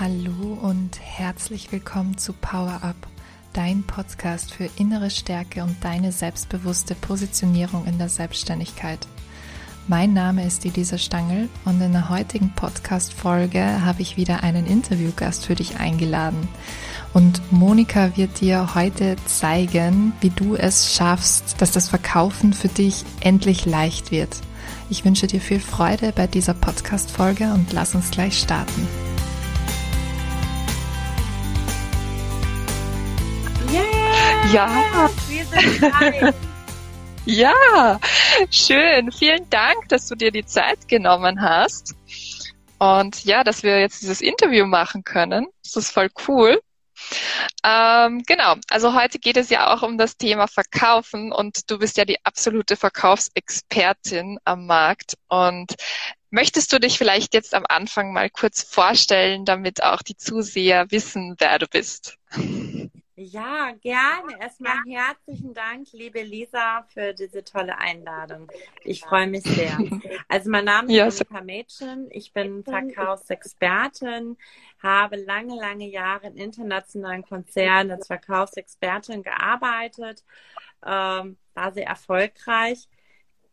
Hallo und herzlich willkommen zu Power Up, dein Podcast für innere Stärke und deine selbstbewusste Positionierung in der Selbstständigkeit. Mein Name ist Elisa Stangl und in der heutigen Podcast-Folge habe ich wieder einen Interviewgast für dich eingeladen. Und Monika wird dir heute zeigen, wie du es schaffst, dass das Verkaufen für dich endlich leicht wird. Ich wünsche dir viel Freude bei dieser Podcast-Folge und lass uns gleich starten. Ja. Wir sind ja, schön. Vielen Dank, dass du dir die Zeit genommen hast. Und ja, dass wir jetzt dieses Interview machen können. Das ist voll cool. Ähm, genau, also heute geht es ja auch um das Thema Verkaufen und du bist ja die absolute Verkaufsexpertin am Markt. Und möchtest du dich vielleicht jetzt am Anfang mal kurz vorstellen, damit auch die Zuseher wissen, wer du bist? Ja, gerne. Erstmal herzlichen Dank, liebe Lisa, für diese tolle Einladung. Ich freue mich sehr. Also mein Name ist ja, Monika Mädchen. Ich bin Verkaufsexpertin, habe lange, lange Jahre in internationalen Konzernen als Verkaufsexpertin gearbeitet, ähm, war sehr erfolgreich.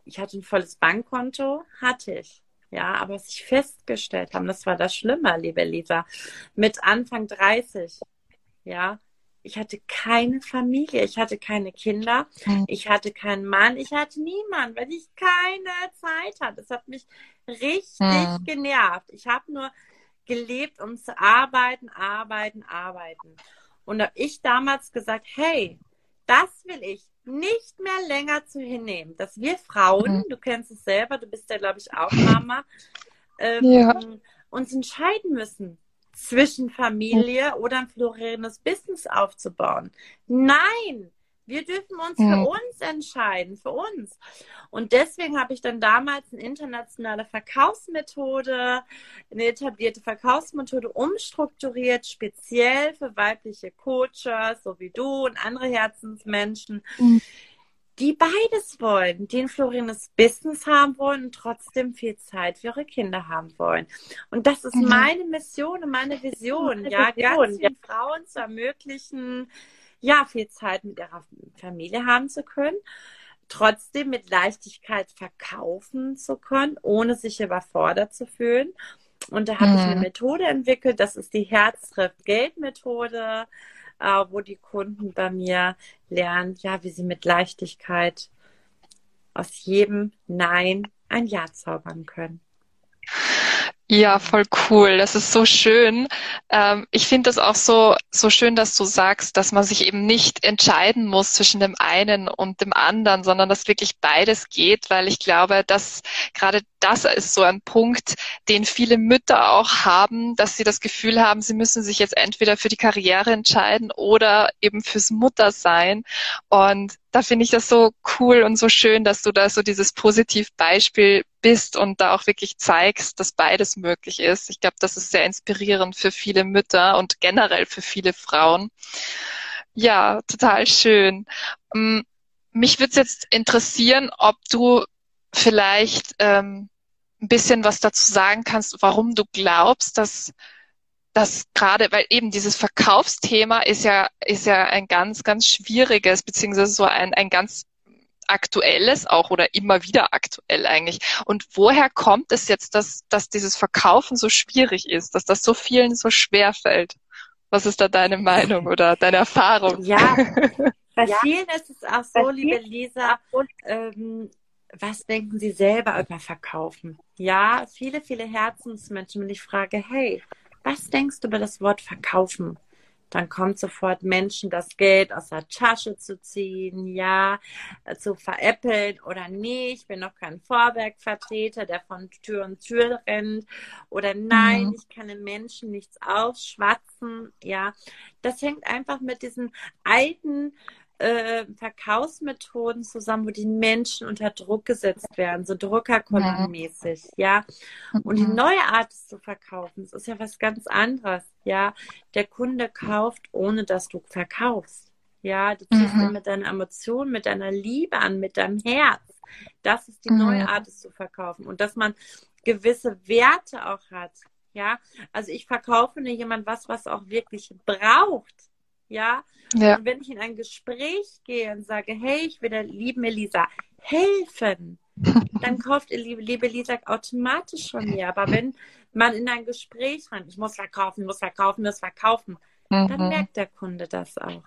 Ich hatte ein volles Bankkonto, hatte ich. Ja, aber was ich festgestellt habe, das war das Schlimme, liebe Lisa, mit Anfang 30, ja, ich hatte keine Familie, ich hatte keine Kinder, hm. ich hatte keinen Mann, ich hatte niemanden, weil ich keine Zeit hatte. Das hat mich richtig mhm. genervt. Ich habe nur gelebt, um zu arbeiten, arbeiten, arbeiten. Und habe ich damals gesagt, hey, das will ich nicht mehr länger zu hinnehmen, dass wir Frauen, mhm. du kennst es selber, du bist ja, glaube ich, auch Mama, ähm, ja. uns entscheiden müssen zwischen Familie oder ein florierendes Business aufzubauen. Nein, wir dürfen uns für uns entscheiden, für uns. Und deswegen habe ich dann damals eine internationale Verkaufsmethode, eine etablierte Verkaufsmethode umstrukturiert, speziell für weibliche Coaches, so wie du und andere Herzensmenschen, mhm die beides wollen, die ein florierendes Business haben wollen und trotzdem viel Zeit für ihre Kinder haben wollen. Und das ist mhm. meine Mission und meine Vision, ja, Vision, ganz vielen ja. Frauen zu ermöglichen, ja, viel Zeit mit ihrer Familie haben zu können, trotzdem mit Leichtigkeit verkaufen zu können, ohne sich überfordert zu fühlen. Und da habe mhm. ich eine mhm. Methode entwickelt, das ist die Herz trifft Geld Methode äh, wo die Kunden bei mir lernen, ja, wie sie mit Leichtigkeit aus jedem Nein ein Ja zaubern können. Ja, voll cool. Das ist so schön. Ähm, ich finde das auch so, so schön, dass du sagst, dass man sich eben nicht entscheiden muss zwischen dem einen und dem anderen, sondern dass wirklich beides geht, weil ich glaube, dass gerade das ist so ein Punkt, den viele Mütter auch haben, dass sie das Gefühl haben, sie müssen sich jetzt entweder für die Karriere entscheiden oder eben fürs Muttersein. Und da finde ich das so cool und so schön, dass du da so dieses Positivbeispiel bist und da auch wirklich zeigst, dass beides möglich ist. Ich glaube, das ist sehr inspirierend für viele Mütter und generell für viele Frauen. Ja, total schön. Mm, mich würde es jetzt interessieren, ob du vielleicht ähm, ein bisschen was dazu sagen kannst, warum du glaubst, dass das gerade, weil eben dieses Verkaufsthema ist ja, ist ja ein ganz, ganz schwieriges, beziehungsweise so ein, ein ganz aktuelles auch oder immer wieder aktuell eigentlich. Und woher kommt es jetzt, dass, dass dieses Verkaufen so schwierig ist, dass das so vielen so schwer fällt? Was ist da deine Meinung oder deine Erfahrung? Ja, bei vielen ist es auch so, liebe Lisa, ähm, was denken Sie selber über Verkaufen? Ja, viele, viele Herzensmenschen, wenn ich frage, hey, was denkst du über das Wort verkaufen? Dann kommt sofort Menschen das Geld aus der Tasche zu ziehen, ja, zu veräppeln oder nee, ich bin noch kein Vorwerkvertreter, der von Tür und Tür rennt oder nein, mhm. ich kann den Menschen nichts ausschwatzen, ja. Das hängt einfach mit diesen alten äh, Verkaufsmethoden zusammen, wo die Menschen unter Druck gesetzt werden, so Druckerkolonenmäßig, ja. Und die mhm. neue Art es zu verkaufen, das ist ja was ganz anderes, ja. Der Kunde kauft, ohne dass du verkaufst. Ja, du ziehst mhm. ihn mit deiner Emotion, mit deiner Liebe an, mit deinem Herz. Das ist die mhm. neue Art, es zu verkaufen. Und dass man gewisse Werte auch hat, Ja, also ich verkaufe nur jemand was, was auch wirklich braucht. Ja? ja. Und wenn ich in ein Gespräch gehe und sage, hey, ich will der lieben Elisa helfen, dann kauft liebe, liebe Lisa automatisch von mir. Aber wenn man in ein Gespräch rein, ich muss verkaufen, muss verkaufen, muss verkaufen, mhm. dann merkt der Kunde das auch.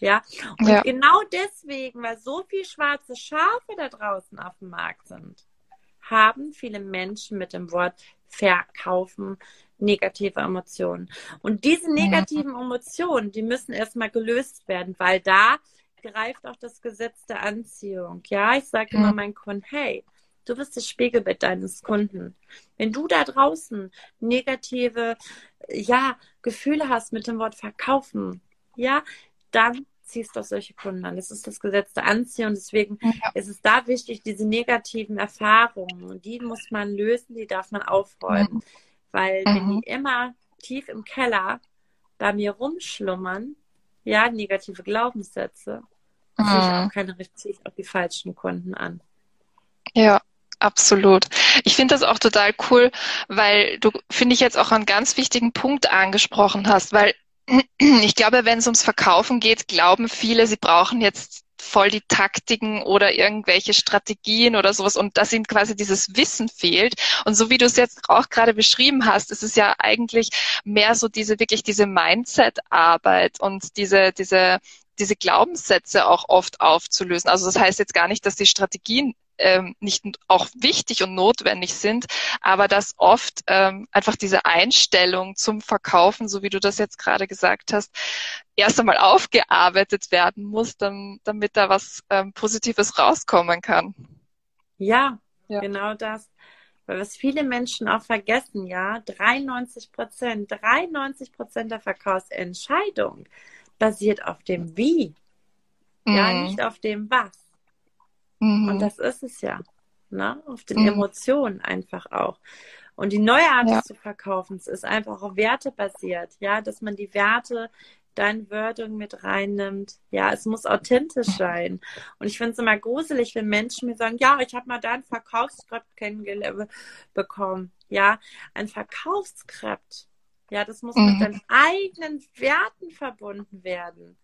Ja, und ja. genau deswegen, weil so viele schwarze Schafe da draußen auf dem Markt sind, haben viele Menschen mit dem Wort verkaufen negative Emotionen. Und diese negativen Emotionen, die müssen erstmal gelöst werden, weil da greift auch das Gesetz der Anziehung. Ja, ich sage immer meinen Kunden, hey, du bist das Spiegelbild deines Kunden. Wenn du da draußen negative, ja, Gefühle hast mit dem Wort verkaufen, ja, dann ziehst du auch solche Kunden an. Das ist das Gesetz der Anziehung. Deswegen ja. ist es da wichtig, diese negativen Erfahrungen, die muss man lösen, die darf man aufräumen. Mhm. Weil mhm. wenn die immer tief im Keller bei mir rumschlummern, ja, negative Glaubenssätze, mhm. ziehe ich auch keine richtig auch die falschen Kunden an. Ja, absolut. Ich finde das auch total cool, weil du, finde ich, jetzt auch einen ganz wichtigen Punkt angesprochen hast, weil ich glaube, wenn es ums Verkaufen geht, glauben viele, sie brauchen jetzt voll die Taktiken oder irgendwelche Strategien oder sowas und dass ihnen quasi dieses Wissen fehlt. Und so wie du es jetzt auch gerade beschrieben hast, ist es ja eigentlich mehr so diese wirklich diese Mindset-Arbeit und diese, diese, diese Glaubenssätze auch oft aufzulösen. Also das heißt jetzt gar nicht, dass die Strategien ähm, nicht auch wichtig und notwendig sind, aber dass oft ähm, einfach diese Einstellung zum Verkaufen, so wie du das jetzt gerade gesagt hast, erst einmal aufgearbeitet werden muss, dann, damit da was ähm, Positives rauskommen kann. Ja, ja, genau das. Weil was viele Menschen auch vergessen, ja, 93 Prozent, 93 Prozent der Verkaufsentscheidung basiert auf dem Wie. Mhm. Ja, nicht auf dem Was. Mhm. Und das ist es ja. Ne? Auf den mhm. Emotionen einfach auch. Und die neue Art ja. zu verkaufen ist einfach auch wertebasiert, ja, dass man die Werte deine Wording mit reinnimmt. Ja, es muss authentisch sein. Und ich finde es immer gruselig, wenn Menschen mir sagen, ja, ich habe mal dein Verkaufsskript kennengelernt bekommen. Ja, ein Verkaufsskript. Ja, das muss mhm. mit deinen eigenen Werten verbunden werden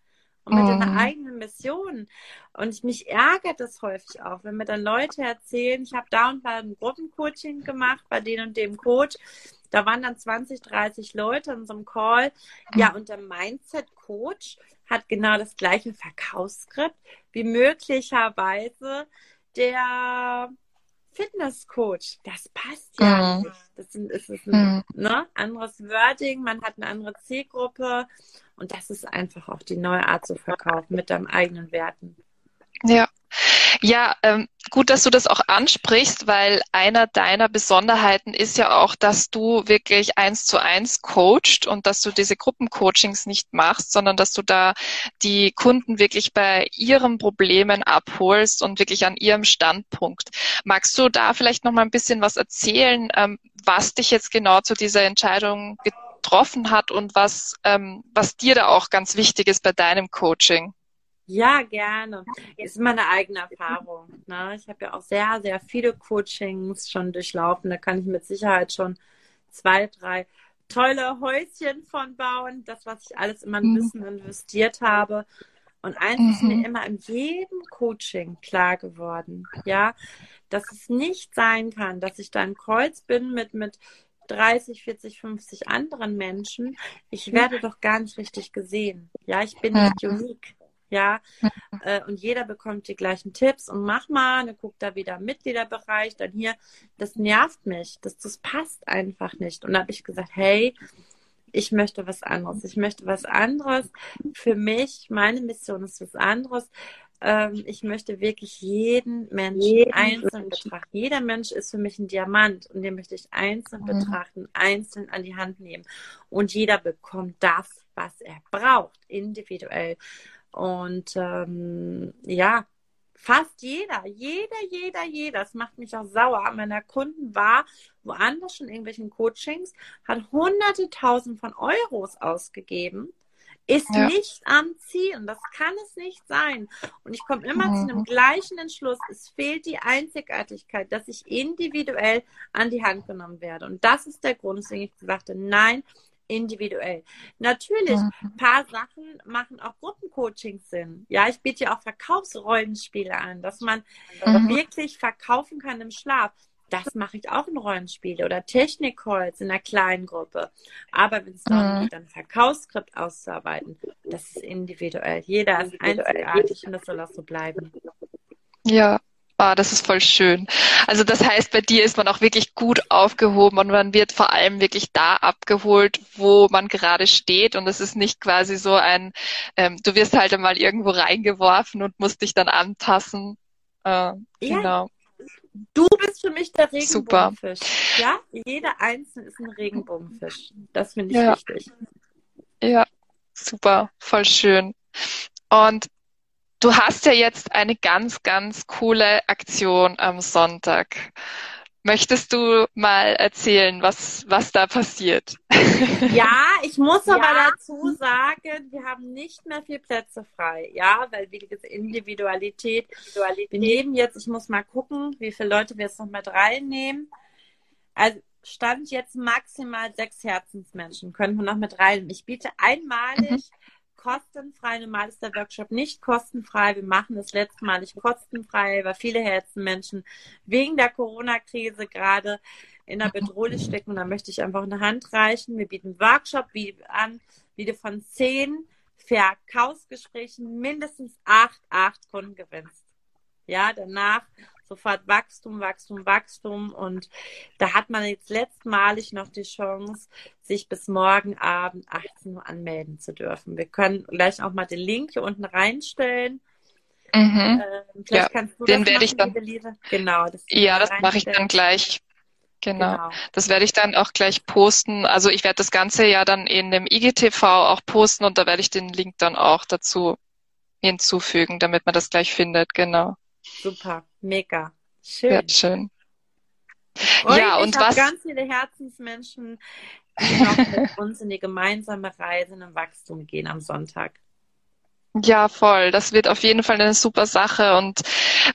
und mit mhm. deiner eigenen Mission. Und mich ärgert das häufig auch, wenn mir dann Leute erzählen, ich habe da und da ein Gruppencoaching gemacht bei dem und dem Coach. Da waren dann 20, 30 Leute in so einem Call. Ja, und der Mindset-Coach hat genau das gleiche Verkaufsskript wie möglicherweise der Fitnesscoach. Das passt ja mhm. nicht. Das ist, ist ein mhm. ne, anderes Wording, man hat eine andere Zielgruppe und das ist einfach auch die neue Art zu verkaufen mit deinen eigenen Werten. Ja. Ja, ähm, gut, dass du das auch ansprichst, weil einer deiner Besonderheiten ist ja auch, dass du wirklich eins zu eins coachst und dass du diese Gruppencoachings nicht machst, sondern dass du da die Kunden wirklich bei ihren Problemen abholst und wirklich an ihrem Standpunkt. Magst du da vielleicht noch mal ein bisschen was erzählen, ähm, was dich jetzt genau zu dieser Entscheidung getroffen hat und was, ähm, was dir da auch ganz wichtig ist bei deinem Coaching? Ja, gerne. Ist meine eigene Erfahrung. Ne? Ich habe ja auch sehr, sehr viele Coachings schon durchlaufen. Da kann ich mit Sicherheit schon zwei, drei tolle Häuschen von bauen. Das, was ich alles in mein mhm. Wissen investiert habe. Und eins mhm. ist mir mhm. immer in jedem Coaching klar geworden, ja, dass es nicht sein kann, dass ich da im Kreuz bin mit, mit 30, 40, 50 anderen Menschen. Ich mhm. werde doch gar nicht richtig gesehen. Ja, ich bin nicht unique ja. Äh, und jeder bekommt die gleichen Tipps und mach mal, dann guckt da wieder Mitgliederbereich, dann hier, das nervt mich, das, das passt einfach nicht. Und da habe ich gesagt, hey, ich möchte was anderes. Ich möchte was anderes. Für mich, meine Mission ist was anderes. Ähm, ich möchte wirklich jeden Menschen jeden einzeln betrachten. Jeder Mensch ist für mich ein Diamant und den möchte ich einzeln mhm. betrachten, einzeln an die Hand nehmen. Und jeder bekommt das, was er braucht, individuell. Und ähm, ja, fast jeder, jeder, jeder, jeder, das macht mich auch sauer. Meiner Kunden war woanders schon in irgendwelchen Coachings, hat hunderte tausend von Euros ausgegeben, ist ja. nicht am Ziel und das kann es nicht sein. Und ich komme immer mhm. zu einem gleichen Entschluss. Es fehlt die Einzigartigkeit, dass ich individuell an die Hand genommen werde. Und das ist der Grund, weswegen ich gesagt habe, nein, individuell. Natürlich, ein paar Sachen machen auch Gruppencoachings Sinn. Ja, ich biete ja auch Verkaufsrollenspiele an, dass man mhm. wirklich verkaufen kann im Schlaf. Das mache ich auch in Rollenspiele oder Technik-Calls in einer kleinen Gruppe. Aber wenn es darum mhm. geht, ein Verkaufsskript auszuarbeiten, das ist individuell. Jeder ist einzigartig und das soll auch so bleiben. Ja, Ah, das ist voll schön. Also das heißt, bei dir ist man auch wirklich gut aufgehoben und man wird vor allem wirklich da abgeholt, wo man gerade steht. Und es ist nicht quasi so ein, ähm, du wirst halt einmal irgendwo reingeworfen und musst dich dann anpassen. Äh, genau. Du bist für mich der Regenbogenfisch. Super. Ja, jeder Einzelne ist ein Regenbogenfisch. Das finde ich ja. wichtig. Ja, super, voll schön. Und Du hast ja jetzt eine ganz, ganz coole Aktion am Sonntag. Möchtest du mal erzählen, was, was da passiert? Ja, ich muss aber ja. dazu sagen, wir haben nicht mehr viel Plätze frei. Ja, weil wie gesagt, Individualität, Individualität. Wir nehmen jetzt, ich muss mal gucken, wie viele Leute wir jetzt noch mit reinnehmen. Also stand jetzt maximal sechs Herzensmenschen, können wir noch mit reinnehmen. Ich biete einmalig mhm kostenfrei. Normal ist der Workshop nicht kostenfrei. Wir machen es letztmalig kostenfrei, weil viele Herzenmenschen wegen der Corona-Krise gerade in der Bedrohung stecken. Und da möchte ich einfach eine Hand reichen. Wir bieten Workshop an, wie du von zehn Verkaufsgesprächen mindestens acht, acht Kunden gewinnst. Ja, danach sofort Wachstum, Wachstum, Wachstum. Und da hat man jetzt letztmalig noch die Chance, sich bis morgen Abend 18 Uhr anmelden zu dürfen. Wir können gleich auch mal den Link hier unten reinstellen. Mhm. Ähm, ja, den werde ich dann. Genau. Das ja, das mache ich dann gleich. Genau. genau. Das werde ich dann auch gleich posten. Also ich werde das Ganze ja dann in dem IGTV auch posten und da werde ich den Link dann auch dazu hinzufügen, damit man das gleich findet. Genau. Super, mega. Schön. Sehr schön. Und ja, und was? ganz viele Herzensmenschen, die noch mit uns in die gemeinsame Reise im Wachstum gehen am Sonntag. Ja, voll. Das wird auf jeden Fall eine super Sache. Und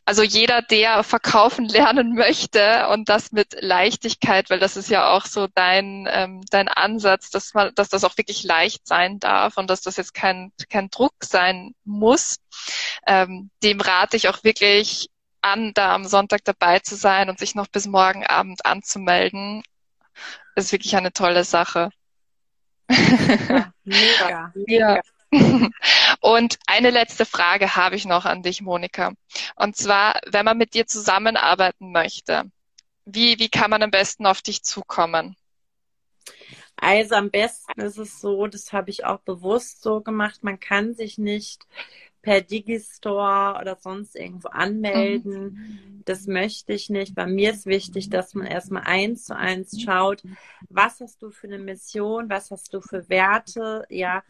also jeder, der verkaufen lernen möchte und das mit Leichtigkeit, weil das ist ja auch so dein, ähm, dein Ansatz, dass man, dass das auch wirklich leicht sein darf und dass das jetzt kein, kein Druck sein muss, ähm, dem rate ich auch wirklich an, da am Sonntag dabei zu sein und sich noch bis morgen Abend anzumelden. Das ist wirklich eine tolle Sache. Ja, mega, mega. Und eine letzte Frage habe ich noch an dich, Monika. Und zwar, wenn man mit dir zusammenarbeiten möchte, wie, wie kann man am besten auf dich zukommen? Also am besten ist es so, das habe ich auch bewusst so gemacht, man kann sich nicht per Digistore oder sonst irgendwo anmelden. Mhm. Das möchte ich nicht. Bei mir ist wichtig, dass man erstmal eins zu eins schaut, was hast du für eine Mission, was hast du für Werte, ja,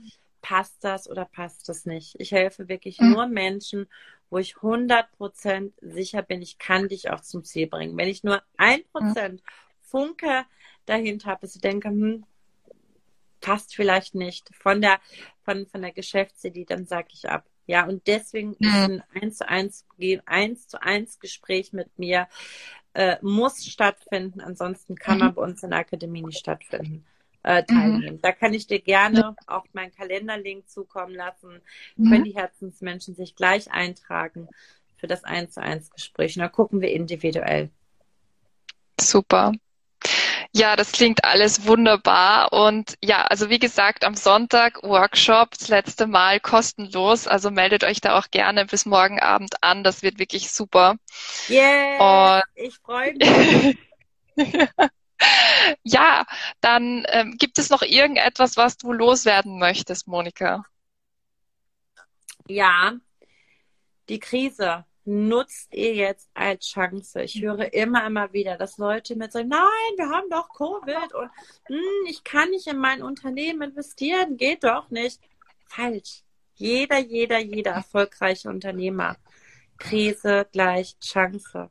passt das oder passt das nicht. Ich helfe wirklich mhm. nur Menschen, wo ich 100% sicher bin, ich kann dich auch zum Ziel bringen. Wenn ich nur ein Prozent Funke dahinter habe, dass ich denke, hm, passt vielleicht nicht von der, von, von der Geschäftsidee, dann sage ich ab. Ja, und deswegen ist ein eins zu eins, eins zu eins Gespräch mit mir äh, muss stattfinden. Ansonsten kann man mhm. bei uns in der Akademie nicht stattfinden äh, teilnehmen. Mhm. Da kann ich dir gerne auch meinen Kalenderlink zukommen lassen. Mhm. Können die Herzensmenschen sich gleich eintragen für das 1 zu 1 Gespräch. Und da gucken wir individuell. Super. Ja, das klingt alles wunderbar. Und ja, also wie gesagt, am Sonntag Workshop, das letzte Mal kostenlos. Also meldet euch da auch gerne bis morgen Abend an. Das wird wirklich super. Yeah, Und ich freue mich. Ja, dann ähm, gibt es noch irgendetwas, was du loswerden möchtest, Monika? Ja, die Krise nutzt ihr jetzt als Chance. Ich höre immer, immer wieder, dass Leute mir sagen, nein, wir haben doch Covid und hm, ich kann nicht in mein Unternehmen investieren, geht doch nicht. Falsch. Jeder, jeder, jeder erfolgreiche Unternehmer. Krise gleich Chance.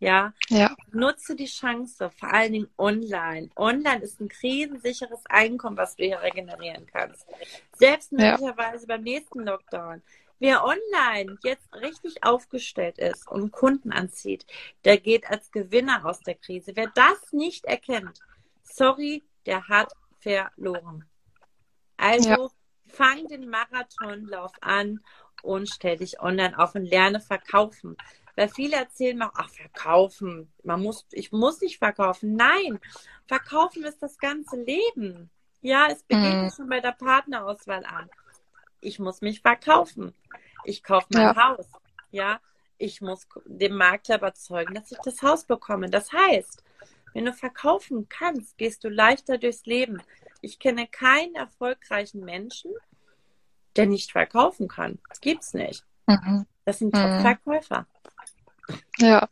Ja? ja. Nutze die Chance, vor allen Dingen online. Online ist ein krisensicheres Einkommen, was du hier regenerieren kannst. Selbst möglicherweise ja. beim nächsten Lockdown. Wer online jetzt richtig aufgestellt ist und Kunden anzieht, der geht als Gewinner aus der Krise. Wer das nicht erkennt, sorry, der hat verloren. Also ja. fang den Marathonlauf an und stell dich online auf und lerne verkaufen. Weil viele erzählen mir, ach, verkaufen. Man muss, ich muss nicht verkaufen. Nein, verkaufen ist das ganze Leben. Ja, es beginnt mhm. schon bei der Partnerauswahl an. Ich muss mich verkaufen. Ich kaufe mein ja. Haus. Ja, ich muss dem Makler überzeugen, dass ich das Haus bekomme. Das heißt, wenn du verkaufen kannst, gehst du leichter durchs Leben. Ich kenne keinen erfolgreichen Menschen, der nicht verkaufen kann. Das gibt's nicht. Mhm. Das sind Top-Verkäufer. Ja.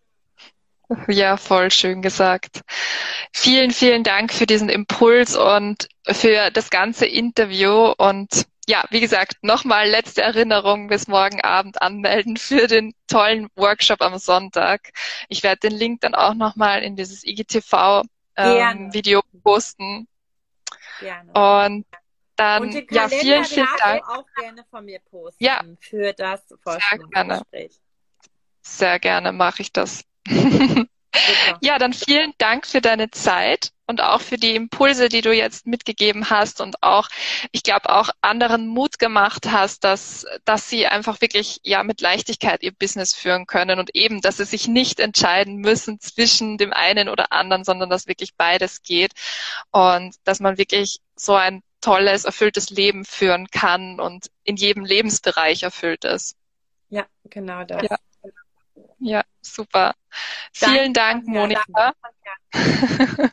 Ja, voll schön gesagt. Vielen, vielen Dank für diesen Impuls und für das ganze Interview. Und ja, wie gesagt, nochmal letzte Erinnerung bis morgen Abend anmelden für den tollen Workshop am Sonntag. Ich werde den Link dann auch nochmal in dieses IGTV-Video ähm, posten. Gerne. Und dann, und den ja, vielen, vielen Dank. auch gerne von mir posten ja. für das Vorstellungsgespräch. Sehr gerne mache ich das. ja, dann vielen Dank für deine Zeit und auch für die Impulse, die du jetzt mitgegeben hast und auch, ich glaube, auch anderen Mut gemacht hast, dass, dass sie einfach wirklich ja mit Leichtigkeit ihr Business führen können und eben, dass sie sich nicht entscheiden müssen zwischen dem einen oder anderen, sondern dass wirklich beides geht und dass man wirklich so ein tolles, erfülltes Leben führen kann und in jedem Lebensbereich erfüllt ist. Ja, genau das. Ja. Ja, super. Danke, Vielen Dank, Monika. Danke.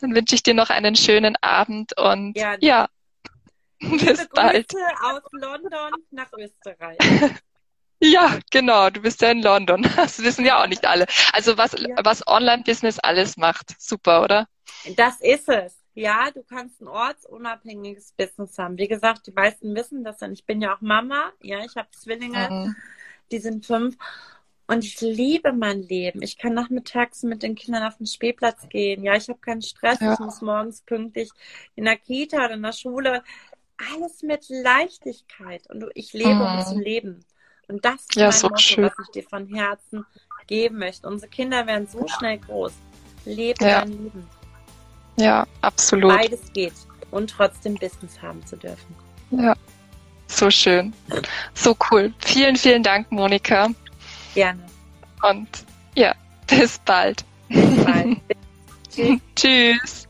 Dann wünsche ich dir noch einen schönen Abend und ja, ja. bis bald. aus London nach Österreich. Ja, genau. Du bist ja in London. Das wissen ja auch nicht alle. Also was, ja. was Online-Business alles macht. Super, oder? Das ist es. Ja, du kannst ein ortsunabhängiges Business haben. Wie gesagt, die meisten wissen das dann. Ich bin ja auch Mama. Ja, ich habe Zwillinge. Mhm. Die sind fünf. Und ich liebe mein Leben. Ich kann nachmittags mit den Kindern auf den Spielplatz gehen. Ja, ich habe keinen Stress. Ja. Ich muss morgens pünktlich in der Kita oder in der Schule. Alles mit Leichtigkeit. Und ich lebe, mhm. um zu leben. Und das ist ja, mein so Motto, schön. was ich dir von Herzen geben möchte. Unsere Kinder werden so schnell groß. Lebe ja. dein Leben. Ja, absolut. Beides geht. Und trotzdem Business haben zu dürfen. Ja, so schön. So cool. Vielen, vielen Dank, Monika. Gerne. Und ja, bis bald. Bis bald. Tschüss. Tschüss.